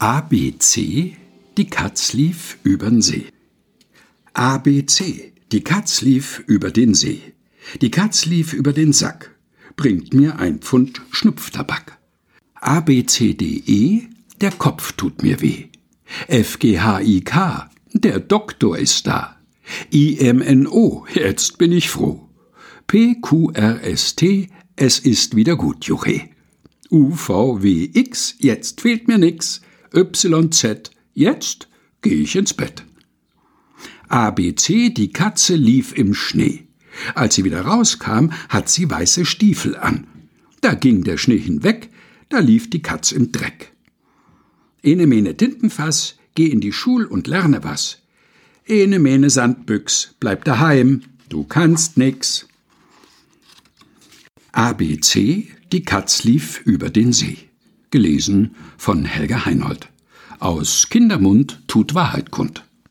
ABC, die Katz lief übern See. ABC, die Katz lief über den See. Die Katz lief über den Sack, bringt mir ein Pfund Schnupftabak. ABCDE, der Kopf tut mir weh. FGHIK, der Doktor ist da. IMNO, jetzt bin ich froh. PQRST, es ist wieder gut, Juche. UVWX, jetzt fehlt mir nix. YZ, jetzt geh ich ins Bett. ABC, die Katze lief im Schnee. Als sie wieder rauskam, hat sie weiße Stiefel an. Da ging der Schnee hinweg, da lief die Katz im Dreck. Ene mene Tintenfass, geh in die Schul und lerne was. Ene mene Sandbüchs, bleib daheim, du kannst nix. ABC, die Katz lief über den See. Gelesen von Helga Heinold. Aus Kindermund tut Wahrheit kund.